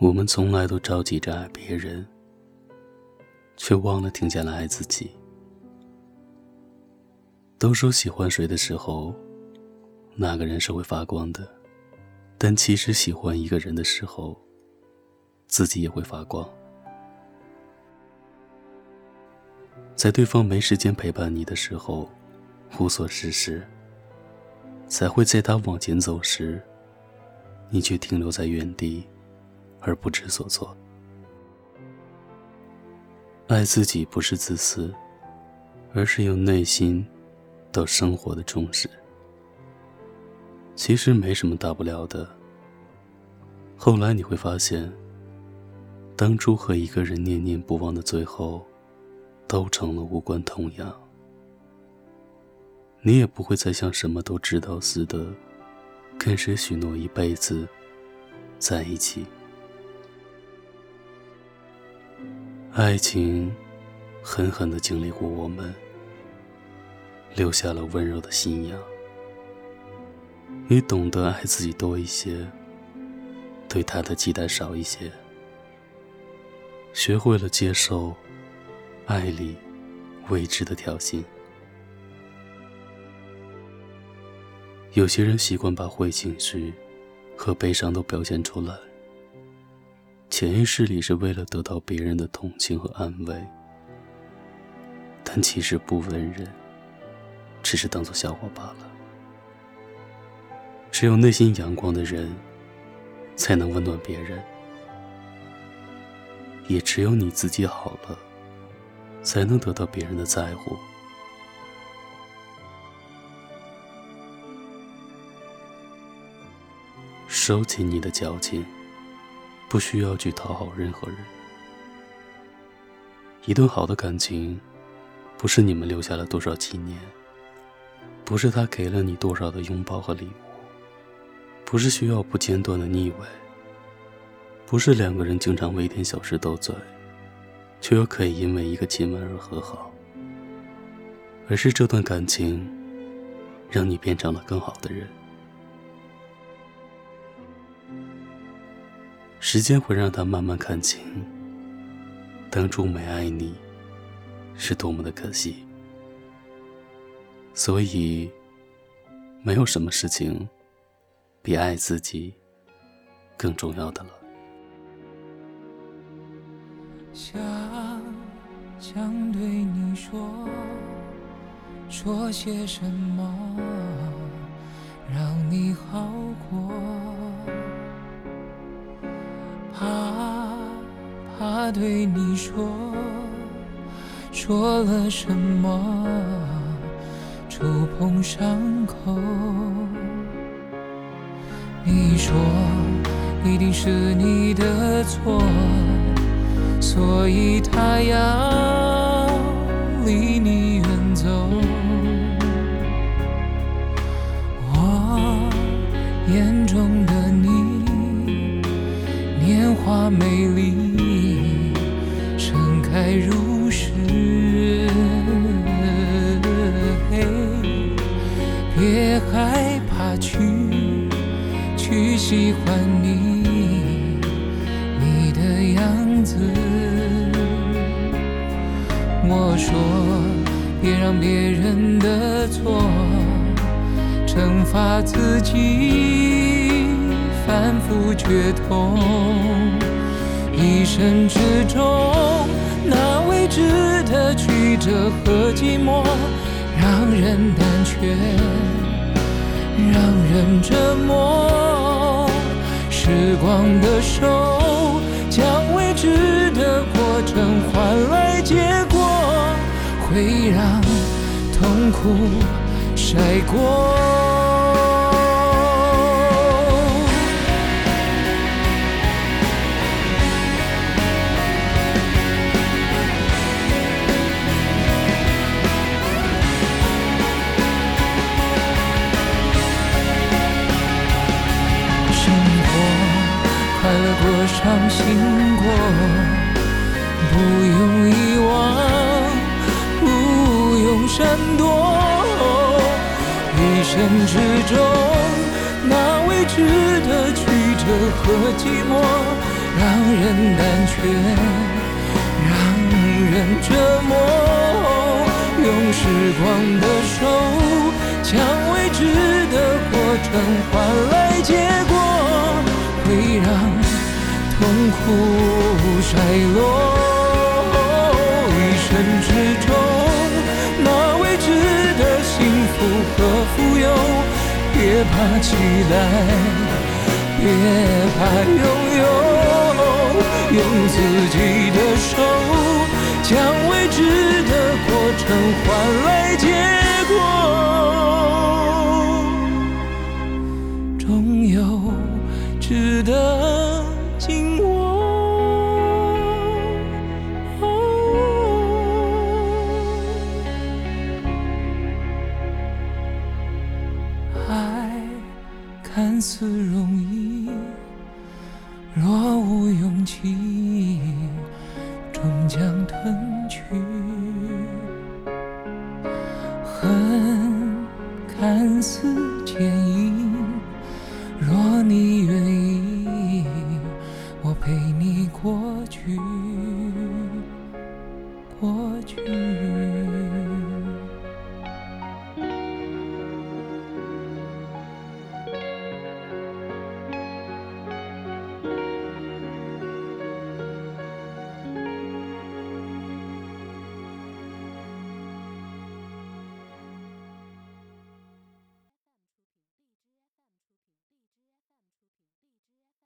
我们从来都着急着爱别人，却忘了停下来爱自己。都说喜欢谁的时候，那个人是会发光的，但其实喜欢一个人的时候，自己也会发光。在对方没时间陪伴你的时候，无所事事，才会在他往前走时，你却停留在原地，而不知所措。爱自己不是自私，而是由内心到生活的重视。其实没什么大不了的。后来你会发现，当初和一个人念念不忘的最后。都成了无关痛痒，你也不会再像什么都知道似的，跟谁许诺一辈子在一起。爱情狠狠的经历过我们，留下了温柔的信仰。你懂得爱自己多一些，对他的期待少一些，学会了接受。爱里未知的挑衅。有些人习惯把坏情绪和悲伤都表现出来，潜意识里是为了得到别人的同情和安慰，但其实不温人，只是当做笑话罢了。只有内心阳光的人，才能温暖别人，也只有你自己好了。才能得到别人的在乎。收起你的矫情，不需要去讨好任何人。一段好的感情，不是你们留下了多少纪念，不是他给了你多少的拥抱和礼物，不是需要不间断的腻味，不是两个人经常为一点小事斗嘴。却又可以因为一个亲吻而和好，而是这段感情让你变成了更好的人。时间会让他慢慢看清，当初没爱你是多么的可惜。所以，没有什么事情比爱自己更重要的了。想想对你说，说些什么让你好过？怕怕对你说，说了什么触碰伤口？你说一定是你的错。所以他要离你远走。我眼中的你，年华美丽，盛开如诗。别害怕去，去喜欢你，你的样子。我说，别让别人的错惩罚自己，反复决痛。一生之中，那未知的曲折和寂寞，让人胆怯，让人折磨。时光的手，将未知的过程换来结果。会让痛苦晒过。人之中，那未知的曲折和寂寞，让人胆怯，让人折磨。用时光的手，将未知的过程换来结果，会让痛苦衰落。别怕期待。别怕拥有，用自己的手，将未知的过程换来结果，看似容易，若无勇气，终将吞去。恨看似坚硬，若你愿意，我陪你过去。过去。